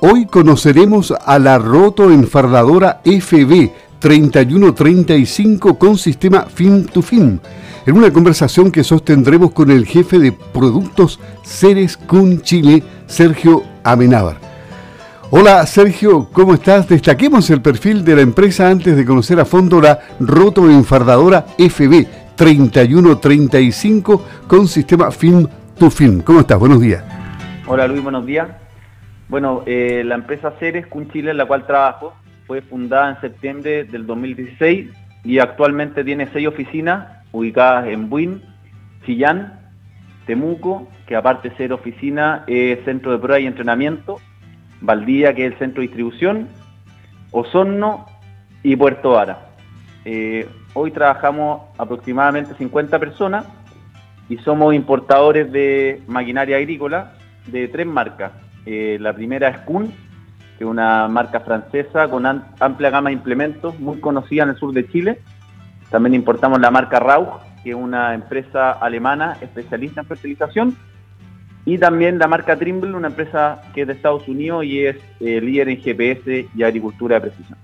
Hoy conoceremos a la rotoenfardadora FB 3135 con sistema fin to fin, en una conversación que sostendremos con el jefe de productos Ceres Kun Chile, Sergio Amenábar. Hola Sergio, ¿cómo estás? Destaquemos el perfil de la empresa antes de conocer a fondo la rotoenfardadora FB 3135 con sistema fin to fin. ¿Cómo estás? Buenos días. Hola Luis, buenos días. Bueno, eh, la empresa Ceres Kun Chile, en la cual trabajo, fue fundada en septiembre del 2016 y actualmente tiene seis oficinas ubicadas en Buin, Chillán, Temuco, que aparte de ser oficina es centro de prueba y entrenamiento, Valdía, que es el centro de distribución, Osorno y Puerto Vara. Eh, hoy trabajamos aproximadamente 50 personas y somos importadores de maquinaria agrícola de tres marcas, eh, la primera es Kuhn, que es una marca francesa con amplia gama de implementos, muy conocida en el sur de Chile. También importamos la marca Rauch, que es una empresa alemana especialista en fertilización. Y también la marca Trimble, una empresa que es de Estados Unidos y es eh, líder en GPS y agricultura de precisión.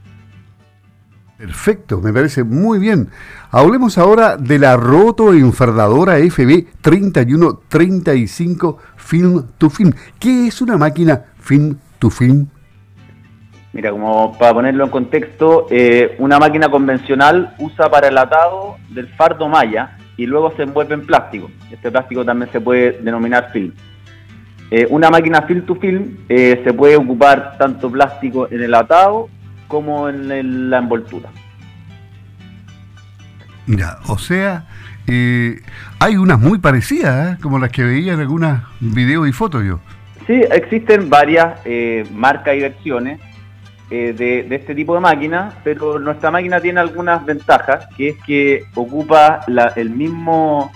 Perfecto, me parece muy bien. Hablemos ahora de la rotoenfardadora FB 3135 Film to Film. ¿Qué es una máquina Film to Film? Mira, como para ponerlo en contexto, eh, una máquina convencional usa para el atado del fardo malla y luego se envuelve en plástico. Este plástico también se puede denominar film. Eh, una máquina film to film eh, se puede ocupar tanto plástico en el atado como en la envoltura. Mira, o sea, eh, hay unas muy parecidas, ¿eh? como las que veía en algunas videos y fotos yo. Sí, existen varias eh, marcas y versiones de, este tipo de máquina, pero nuestra máquina tiene algunas ventajas, que es que ocupa el mismo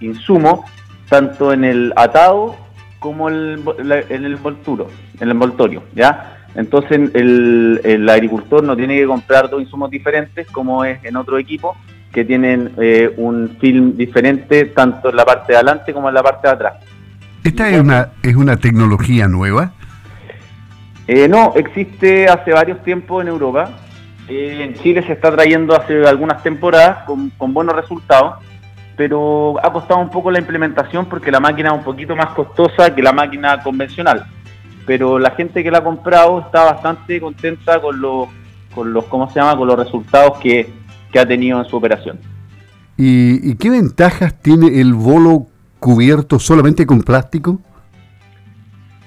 insumo tanto en el atado como en el envolturo, en el envoltorio, ¿ya? Entonces el, agricultor no tiene que comprar dos insumos diferentes como es en otro equipo que tienen eh, un film diferente tanto en la parte de adelante como en la parte de atrás. ¿Esta es una, es una tecnología nueva? Eh, no, existe hace varios tiempos en Europa. Eh, en Chile se está trayendo hace algunas temporadas con, con buenos resultados, pero ha costado un poco la implementación porque la máquina es un poquito más costosa que la máquina convencional pero la gente que la ha comprado está bastante contenta con los, con los ¿cómo se llama? Con los resultados que, ha tenido en su operación. ¿Y, qué ventajas tiene el bolo cubierto solamente con plástico?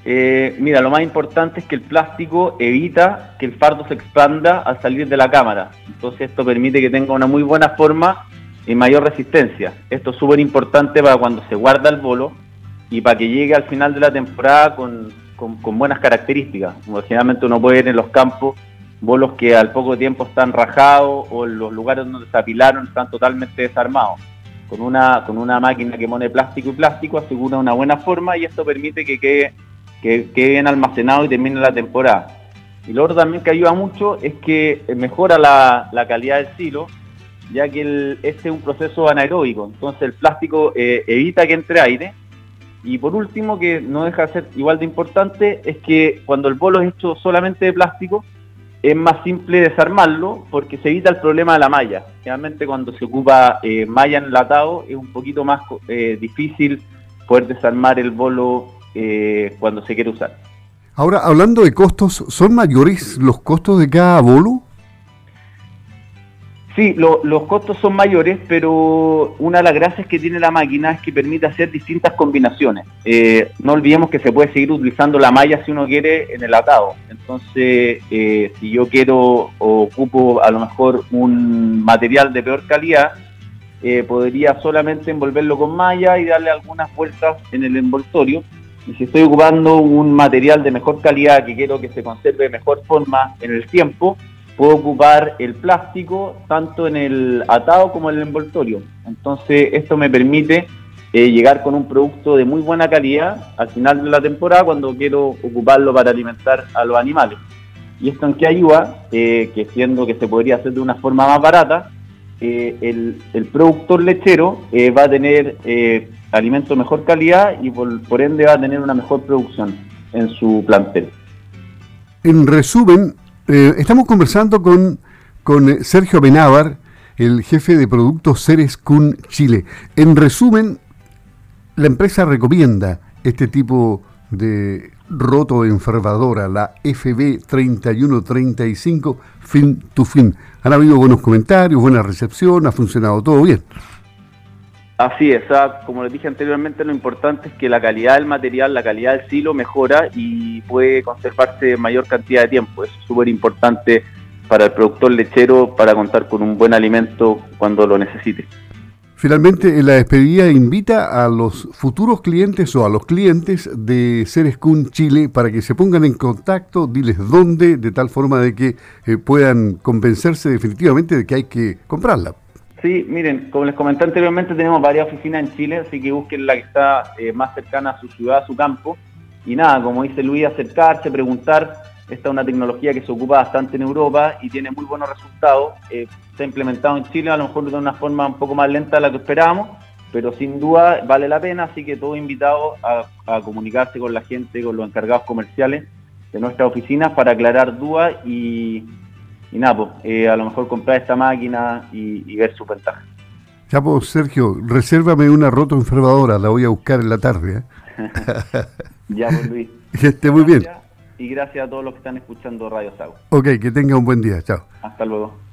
Eh, mira, lo más importante es que el plástico evita que el fardo se expanda al salir de la cámara. Entonces esto permite que tenga una muy buena forma y mayor resistencia. Esto es súper importante para cuando se guarda el bolo y para que llegue al final de la temporada con, con, buenas características. Como generalmente uno puede ver en los campos bolos que al poco tiempo están rajados o los lugares donde se apilaron están totalmente desarmados. Con una, con una máquina que pone plástico y plástico asegura una buena forma y esto permite que quede, que queden almacenados y termine la temporada. Y lo otro también que ayuda mucho es que mejora la, calidad del silo, ya que este es un proceso anaeróbico, entonces el plástico eh, evita que entre aire y por último, que no deja de ser igual de importante, es que cuando el bolo es hecho solamente de plástico, es más simple desarmarlo porque se evita el problema de la malla. Realmente cuando se ocupa eh, malla enlatado es un poquito más eh, difícil poder desarmar el bolo eh, cuando se quiere usar. Ahora, hablando de costos, ¿son mayores los costos de cada bolo? Sí, los costos son mayores, pero una de las gracias que tiene la máquina es que permite hacer distintas combinaciones. Eh, no olvidemos que se puede seguir utilizando la malla si uno quiere en el atado. Entonces, eh, si yo quiero o ocupo a lo mejor un material de peor calidad, eh, podría solamente envolverlo con malla y darle algunas vueltas en el envoltorio. Y si estoy ocupando un material de mejor calidad que quiero que se conserve de mejor forma en el tiempo, puedo ocupar el plástico tanto en el atado como en el envoltorio. Entonces esto me permite eh, llegar con un producto de muy buena calidad al final de la temporada cuando quiero ocuparlo para alimentar a los animales. Y esto en qué ayuda, eh, que siendo que se podría hacer de una forma más barata, eh, el, el, productor lechero va a tener alimento de mejor calidad y por, por ende va a tener una mejor producción en su plantel. en resumen, eh, estamos conversando con, con eh, Sergio Benávar, el jefe de productos Ceres Kun Chile. En resumen, la empresa recomienda este tipo de roto enfervadora, la FB 3135 fin to fin. Han habido buenos comentarios, buena recepción, ha funcionado todo bien. Así es, como les dije anteriormente, lo importante es que la calidad del material, la calidad del silo mejora y puede conservarse mayor cantidad de tiempo. Es súper importante para el productor lechero para contar con un buen alimento cuando lo necesite. Finalmente, la despedida invita a los futuros clientes o a los clientes de Ceres Kun Chile para que se pongan en contacto, diles dónde, de tal forma de que eh, puedan convencerse definitivamente de que hay que comprarla. Sí, miren, como les comenté anteriormente, tenemos varias oficinas en Chile, así que busquen la que está eh, más cercana a su ciudad, a su campo. Y nada, como dice Luis, acercarse, preguntar. Esta es una tecnología que se ocupa bastante en Europa y tiene muy buenos resultados. Eh, se ha implementado en Chile, a lo mejor de una forma un poco más lenta de la que esperábamos, pero sin duda vale la pena, así que todos invitados a, a comunicarse con la gente, con los encargados comerciales de nuestras oficinas para aclarar dudas y y nada, pues, eh, a lo mejor comprar esta máquina y, ver su ventaja. Ya pues, Sergio, resérvame una roto enfermadora, la voy a buscar en la tarde. ¿eh? ya, pues Luis. Que esté muy bien. Y gracias a todos los que están escuchando Radio Sago. Ok, que tenga un buen día. Chao. Hasta luego.